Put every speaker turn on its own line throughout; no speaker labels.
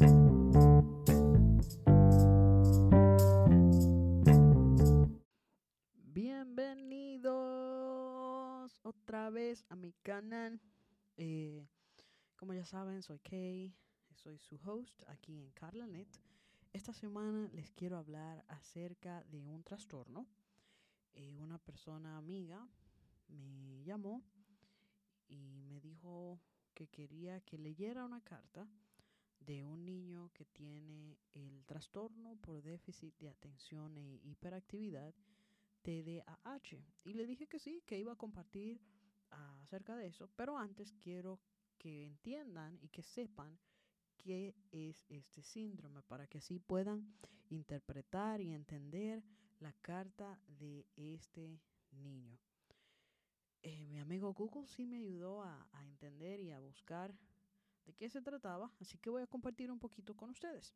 Bienvenidos otra vez a mi canal. Eh, como ya saben, soy Kay, soy su host aquí en CarlaNet. Esta semana les quiero hablar acerca de un trastorno. Eh, una persona amiga me llamó y me dijo que quería que leyera una carta de un niño que tiene el trastorno por déficit de atención e hiperactividad TDAH. Y le dije que sí, que iba a compartir acerca de eso, pero antes quiero que entiendan y que sepan qué es este síndrome para que así puedan interpretar y entender la carta de este niño. Eh, mi amigo Google sí me ayudó a, entender y a buscar de qué se trataba, así que voy a compartir un poquito con ustedes.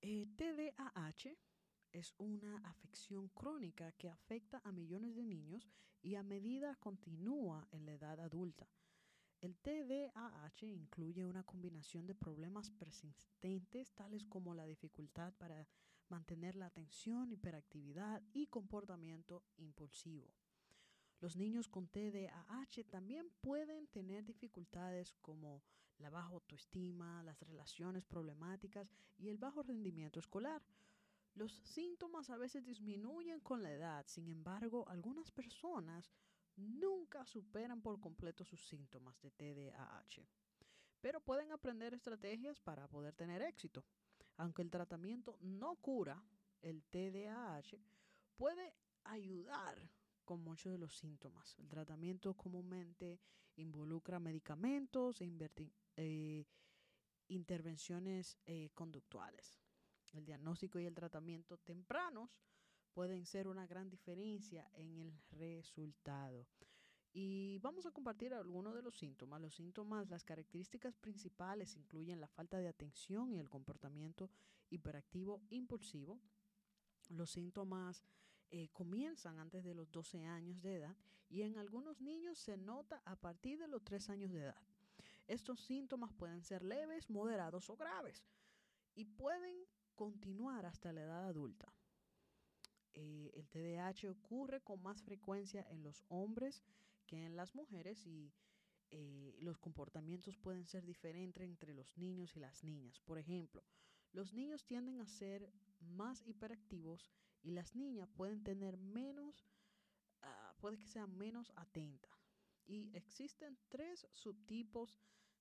Eh, TDAH es una afección crónica que afecta a millones de niños y a medida continúa en la edad adulta. El TDAH incluye una combinación de problemas persistentes tales como la dificultad para mantener la atención, hiperactividad y comportamiento impulsivo. Los niños con TDAH también pueden tener dificultades como la baja autoestima, las relaciones problemáticas y el bajo rendimiento escolar, los síntomas a veces disminuyen con la edad, sin embargo, algunas personas nunca superan por completo sus síntomas de TDAH, pero pueden aprender estrategias para poder tener éxito. Aunque el tratamiento no cura el TDAH, puede ayudar con muchos de los síntomas. El tratamiento comúnmente involucra medicamentos e eh, intervenciones eh, conductuales. El diagnóstico y el tratamiento tempranos pueden ser una gran diferencia en el resultado. Y vamos a compartir algunos de los síntomas. Los síntomas, las características principales incluyen la falta de atención y el comportamiento hiperactivo impulsivo. Los síntomas eh, comienzan antes de los 12 años de edad y en algunos niños se nota a partir de los 3 años de edad. Estos síntomas pueden ser leves, moderados o graves y pueden continuar hasta la edad adulta. Eh, el TDAH ocurre con más frecuencia en los hombres que en las mujeres y eh, los comportamientos pueden ser diferentes entre los niños y las niñas. Por ejemplo, los niños tienden a ser más hiperactivos y las niñas pueden tener menos, ah, puede que sean menos atentas. Y existen tres subtipos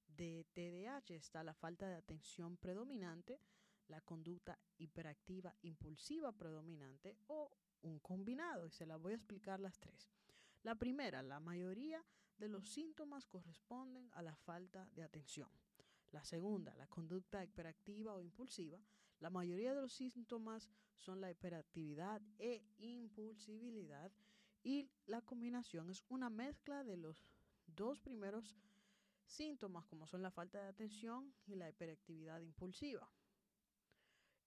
de TDAH. Está la falta de atención predominante, la conducta hiperactiva impulsiva predominante o un combinado. Y se las voy a explicar las tres. La primera, la mayoría de los síntomas corresponden a la falta de atención. La segunda, la conducta hiperactiva o impulsiva. La mayoría de los síntomas son la hiperactividad e impulsibilidad y la combinación es una mezcla de los dos primeros síntomas como son la falta de atención y la hiperactividad impulsiva.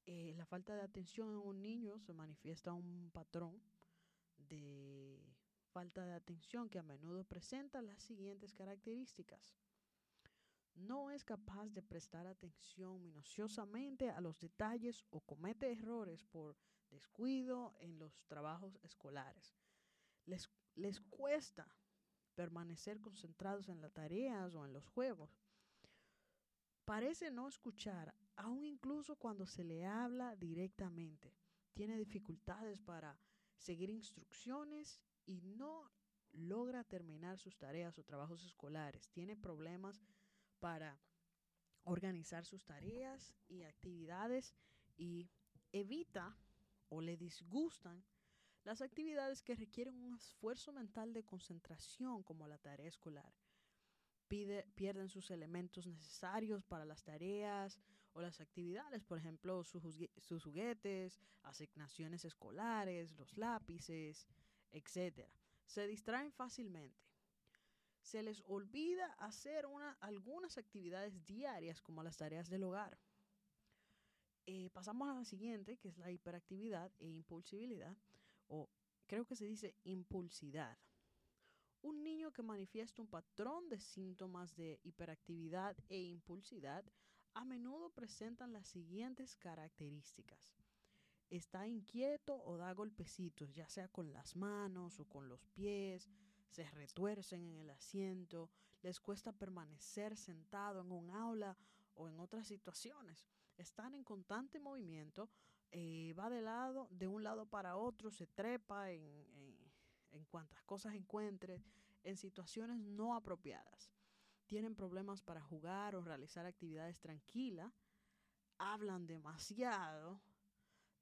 Eh, la falta de atención en un niño se manifiesta un patrón de falta de atención que a menudo presenta las siguientes características. No es capaz de prestar atención minuciosamente a los detalles o comete errores por descuido en los trabajos escolares. Les, les cuesta permanecer concentrados en las tareas o en los juegos. Parece no escuchar aún incluso cuando se le habla directamente. Tiene dificultades para seguir instrucciones y no logra terminar sus tareas o trabajos escolares. Tiene problemas para organizar sus tareas y actividades y evita o le disgustan las actividades que requieren un esfuerzo mental de concentración como la tarea escolar pierden sus elementos necesarios para las tareas o las actividades, por ejemplo, sus, juguetes, asignaciones escolares, los lápices, etc. Se distraen fácilmente. Se les olvida hacer algunas actividades diarias como las tareas del hogar. Eh, pasamos a la siguiente, que es la hiperactividad e impulsibilidad, o creo que se dice impulsidad. Un niño que manifiesta un patrón de síntomas de hiperactividad e impulsividad a menudo presentan las siguientes características. Está inquieto o da golpecitos, ya sea con las manos o con los pies, se retuercen en el asiento, les cuesta permanecer sentado en un aula o en otras situaciones. Están en constante movimiento, eh, va de lado, de un lado para otro, se trepa en, en, en cuantas cosas encuentre, en situaciones no apropiadas. Tienen problemas para jugar o realizar actividades tranquilas, hablan demasiado,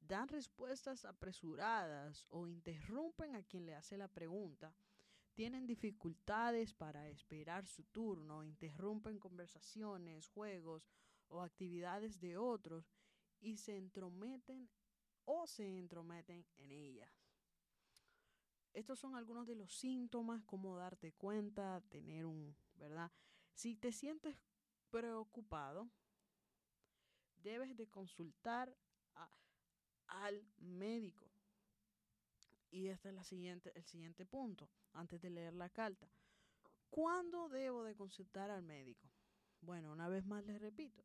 dan respuestas apresuradas o interrumpen a quien le hace la pregunta, tienen dificultades para esperar su turno, interrumpen conversaciones, juegos o actividades de otros y se entrometen o se entrometen en ellas. Estos son algunos de los síntomas, cómo darte cuenta, tener un, ¿verdad? Si te sientes preocupado, debes de consultar al médico. Y este es siguiente, el siguiente punto, antes de leer la carta. ¿Cuándo debo de consultar al médico? Bueno, una vez más les repito,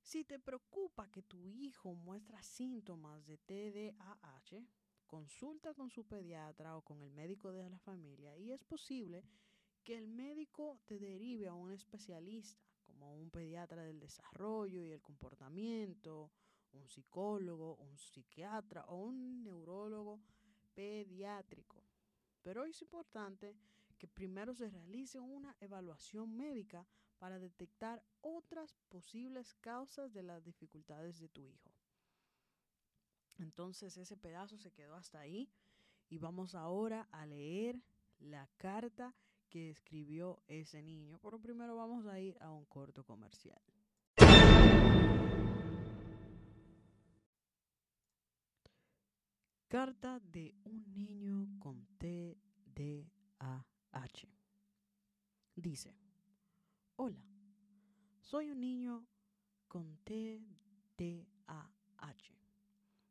si te preocupa que tu hijo muestra síntomas de TDAH, consulta con su pediatra o con el médico de la familia y es posible que el médico te derive a un especialista, como un pediatra del desarrollo y el comportamiento, un psicólogo, un psiquiatra o un neurólogo pediátrico. Pero es importante que primero se realice una evaluación médica para detectar otras posibles causas de las dificultades de tu hijo. Entonces ese pedazo se quedó hasta ahí y vamos ahora a leer la carta que escribió ese niño. Pero primero vamos a ir a un corto comercial. Carta de un niño con TDAH. Dice, hola, soy un niño con TDAH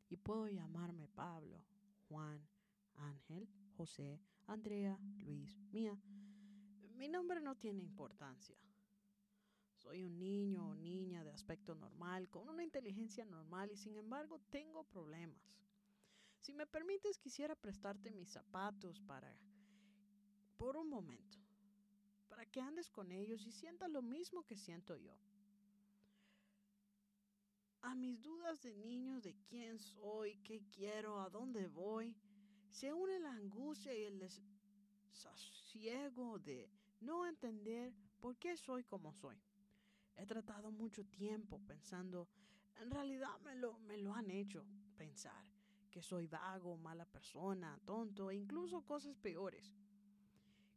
y puedo llamarme Pablo, Juan, Ángel, José, Andrea, Luis, Mía. Mi nombre no tiene importancia. Soy un niño o niña de aspecto normal, con una inteligencia normal y sin embargo tengo problemas. Si me permites, quisiera prestarte mis zapatos para, por un momento, para que andes con ellos y sientas lo mismo que siento yo. A mis dudas de niños de quién soy, qué quiero, a dónde voy, se une la angustia y el desasiego de no entender por qué soy como soy. He tratado mucho tiempo pensando, en realidad me lo, me lo han hecho pensar que soy vago, mala persona, tonto e incluso cosas peores.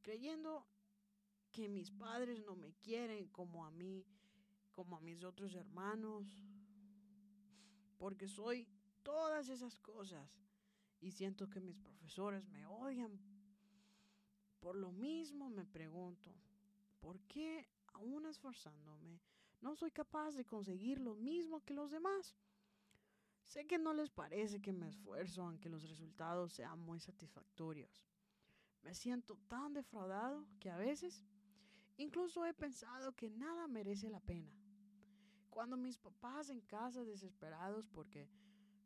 Creyendo que mis padres no me quieren como a mí, como a mis otros hermanos, porque soy todas esas cosas y siento que mis profesores me odian. Por lo mismo me pregunto, ¿por qué aún esforzándome no soy capaz de conseguir lo mismo que los demás? Sé que no les parece que me esfuerzo aunque los resultados sean muy satisfactorios. Me siento tan defraudado que a veces incluso he pensado que nada merece la pena. Cuando mis papás en casa desesperados porque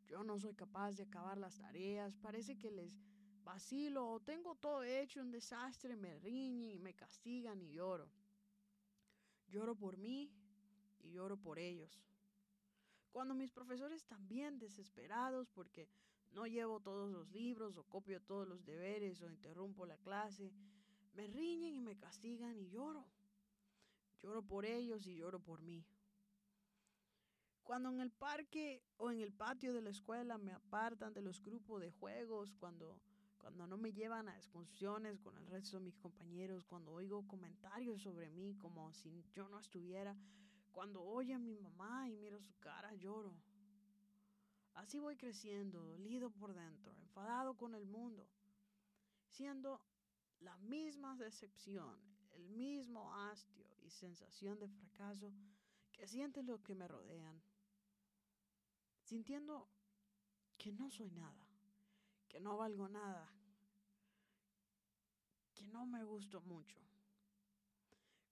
yo no soy capaz de acabar las tareas, parece que les vacilo o tengo todo hecho un desastre, me riñen y me castigan y lloro. Lloro por mí y lloro por ellos. Cuando mis profesores también desesperados porque no llevo todos los libros o copio todos los deberes o interrumpo la clase, me riñen y me castigan y lloro. Lloro por ellos y lloro por mí. Cuando en el parque o en el patio de la escuela me apartan de los grupos de juegos, cuando, cuando no me llevan a excursiones con el resto de mis compañeros, cuando oigo comentarios sobre mí como si yo no estuviera, cuando oye a mi mamá y miro su cara, lloro. Así voy creciendo, dolido por dentro, enfadado con el mundo, siendo la misma decepción, el mismo hastio y sensación de fracaso que sienten los que me rodean, sintiendo que no soy nada, que no valgo nada, que no me gusto mucho.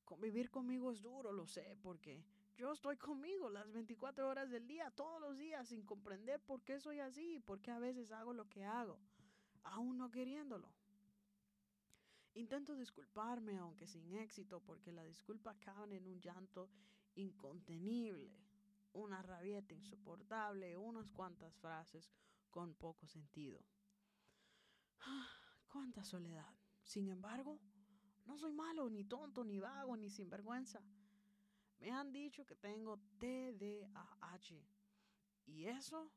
Convivir conmigo es duro, lo sé, porque yo estoy conmigo las 24 horas del día, todos los días, sin comprender por qué soy así, por qué a veces hago lo que hago, aún no queriéndolo. Intento disculparme, aunque sin éxito, porque la disculpa acaba en un llanto incontenible, una rabieta insoportable, unas cuantas frases con poco sentido. ¡Cuánta soledad! Sin embargo, no soy malo, ni tonto, ni vago, ni sinvergüenza. Me han dicho que tengo TDAH y eso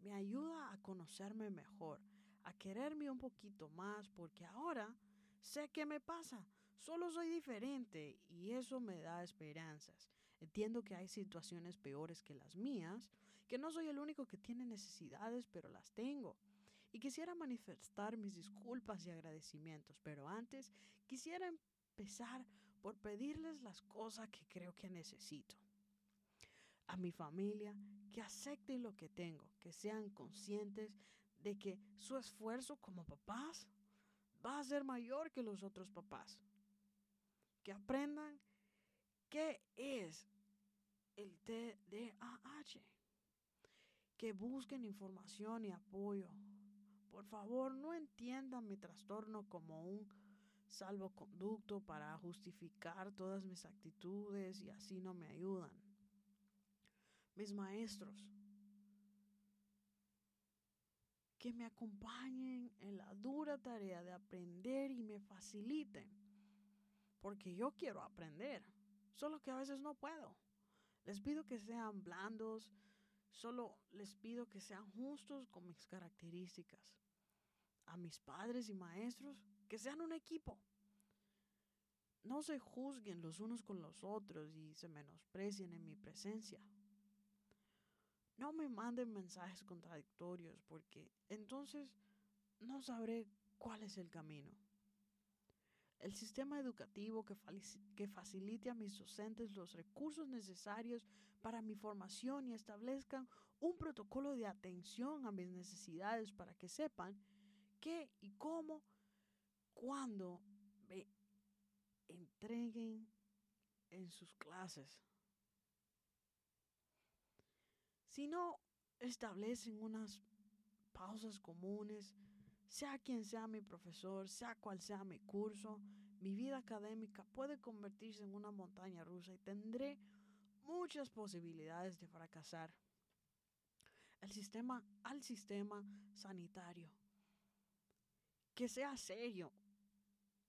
me ayuda a conocerme mejor, a quererme un poquito más, porque ahora sé qué me pasa. Solo soy diferente y eso me da esperanzas. Entiendo que hay situaciones peores que las mías, que no soy el único que tiene necesidades, pero las tengo. Y quisiera manifestar mis disculpas y agradecimientos, pero antes quisiera empezar por pedirles las cosas que creo que necesito. A mi familia, que acepten lo que tengo, que sean conscientes de que su esfuerzo como papás va a ser mayor que los otros papás. Que aprendan qué es el TDAH. Que busquen información y apoyo. Por favor, no entiendan mi trastorno como un salvoconducto para justificar todas mis actitudes y así no me ayudan. Mis maestros, que me acompañen en la dura tarea de aprender y me faciliten, porque yo quiero aprender, solo que a veces no puedo. Les pido que sean blandos, solo les pido que sean justos con mis características. A mis padres y maestros, que sean un equipo. No se juzguen los unos con los otros y se menosprecien en mi presencia. No me manden mensajes contradictorios porque entonces no sabré cuál es el camino. El sistema educativo que, facilite a mis docentes los recursos necesarios para mi formación y establezcan un protocolo de atención a mis necesidades para que sepan qué y cómo cuando me entreguen en sus clases. Si no establecen unas pausas comunes, sea quien sea mi profesor, sea cual sea mi curso, mi vida académica puede convertirse en una montaña rusa y tendré muchas posibilidades de fracasar. El sistema al sistema sanitario. Que sea serio,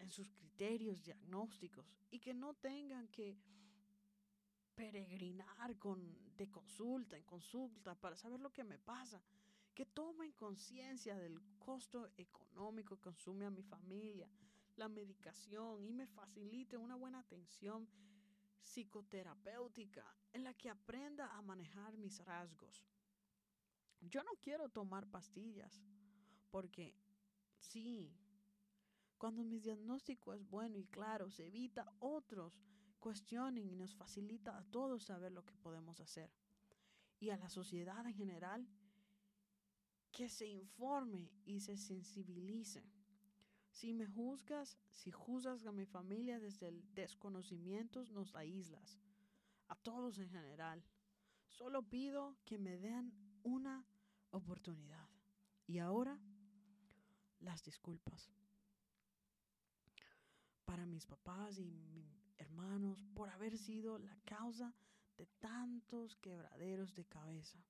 en sus criterios diagnósticos y que no tengan que peregrinar con, de consulta en consulta para saber lo que me pasa. Que tomen conciencia del costo económico que consume a mi familia, la medicación y me facilite una buena atención psicoterapéutica en la que aprenda a manejar mis rasgos. Yo no quiero tomar pastillas porque sí, cuando mi diagnóstico es bueno y claro, se evita otros cuestionen y nos facilita a todos saber lo que podemos hacer. Y a la sociedad en general, que se informe y se sensibilice. Si me juzgas, si juzgas a mi familia desde el desconocimiento, nos aíslas. A todos en general. Solo pido que me den una oportunidad. Y ahora, las disculpas para mis papás y mis hermanos por haber sido la causa de tantos quebraderos de cabeza.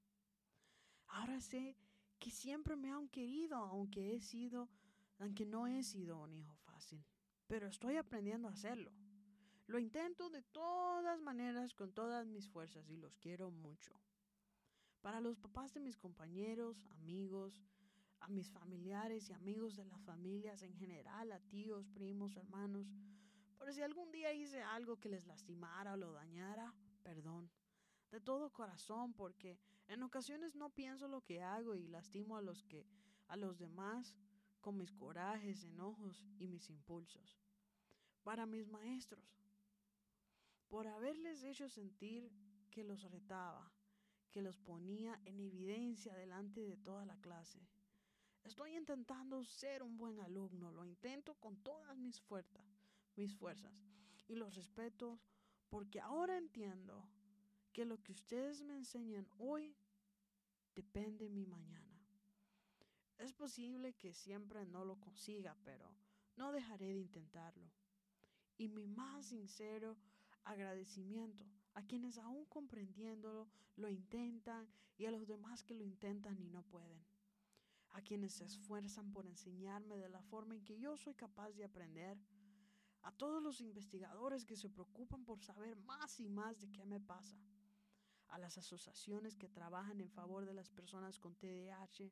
Ahora sé que siempre me han querido, aunque he sido, aunque no he sido un hijo fácil, pero estoy aprendiendo a hacerlo. Lo intento de todas maneras con todas mis fuerzas y los quiero mucho. Para los papás de mis compañeros, amigos, a mis familiares y amigos de las familias en general, a tíos, primos, hermanos. Por si algún día hice algo que les lastimara o lo dañara, perdón. De todo corazón, porque en ocasiones no pienso lo que hago y lastimo a los que a los demás con mis corajes, enojos y mis impulsos. Para mis maestros, por haberles hecho sentir que los retaba, que los ponía en evidencia delante de toda la clase Estoy intentando ser un buen alumno, lo intento con todas mis fuerzas, mis fuerzas y los respeto porque ahora entiendo que lo que ustedes me enseñan hoy depende de mi mañana. Es posible que siempre no lo consiga, pero no dejaré de intentarlo. Y mi más sincero agradecimiento a quienes aún comprendiéndolo lo intentan y a los demás que lo intentan y no pueden. A quienes se esfuerzan por enseñarme de la forma en que yo soy capaz de aprender. A todos los investigadores que se preocupan por saber más y más de qué me pasa. A las asociaciones que trabajan en favor de las personas con TDAH.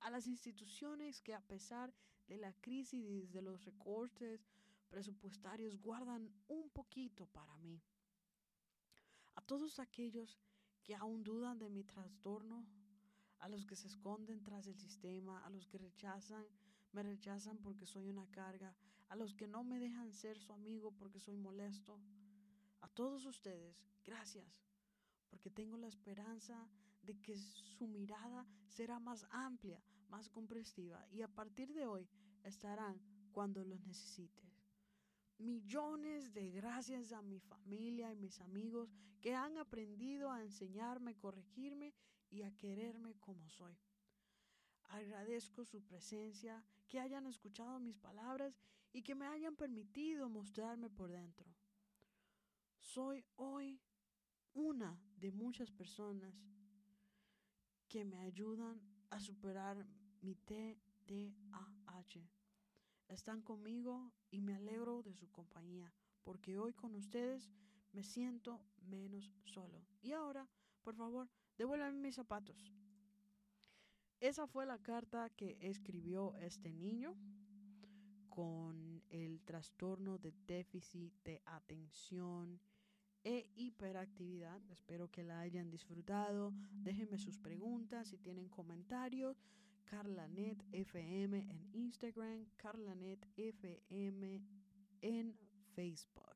A las instituciones que a pesar de la crisis de los recortes presupuestarios guardan un poquito para mí a todos aquellos que aún dudan de mi trastorno, a los que se esconden tras el sistema, a los que rechazan, me rechazan porque soy una carga, a los que no me dejan ser su amigo porque soy molesto. A todos ustedes, gracias, porque tengo la esperanza de que su mirada será más amplia, más comprensiva y a partir de hoy estarán cuando los necesite millones de gracias a mi familia y mis amigos que han aprendido a enseñarme, corregirme y a quererme como soy. Agradezco su presencia, que hayan escuchado mis palabras y que me hayan permitido mostrarme por dentro. Soy hoy una de muchas personas que me ayudan a superar mi TDAH están conmigo y me alegro de su compañía, porque hoy con ustedes me siento menos solo. Y ahora, por favor, devuélvanme mis zapatos. Esa fue la carta que escribió este niño con el trastorno de déficit de atención e hiperactividad. Espero que la hayan disfrutado. Déjenme sus preguntas si tienen comentarios. CarlaNet FM en Instagram, CarlaNet FM en Facebook.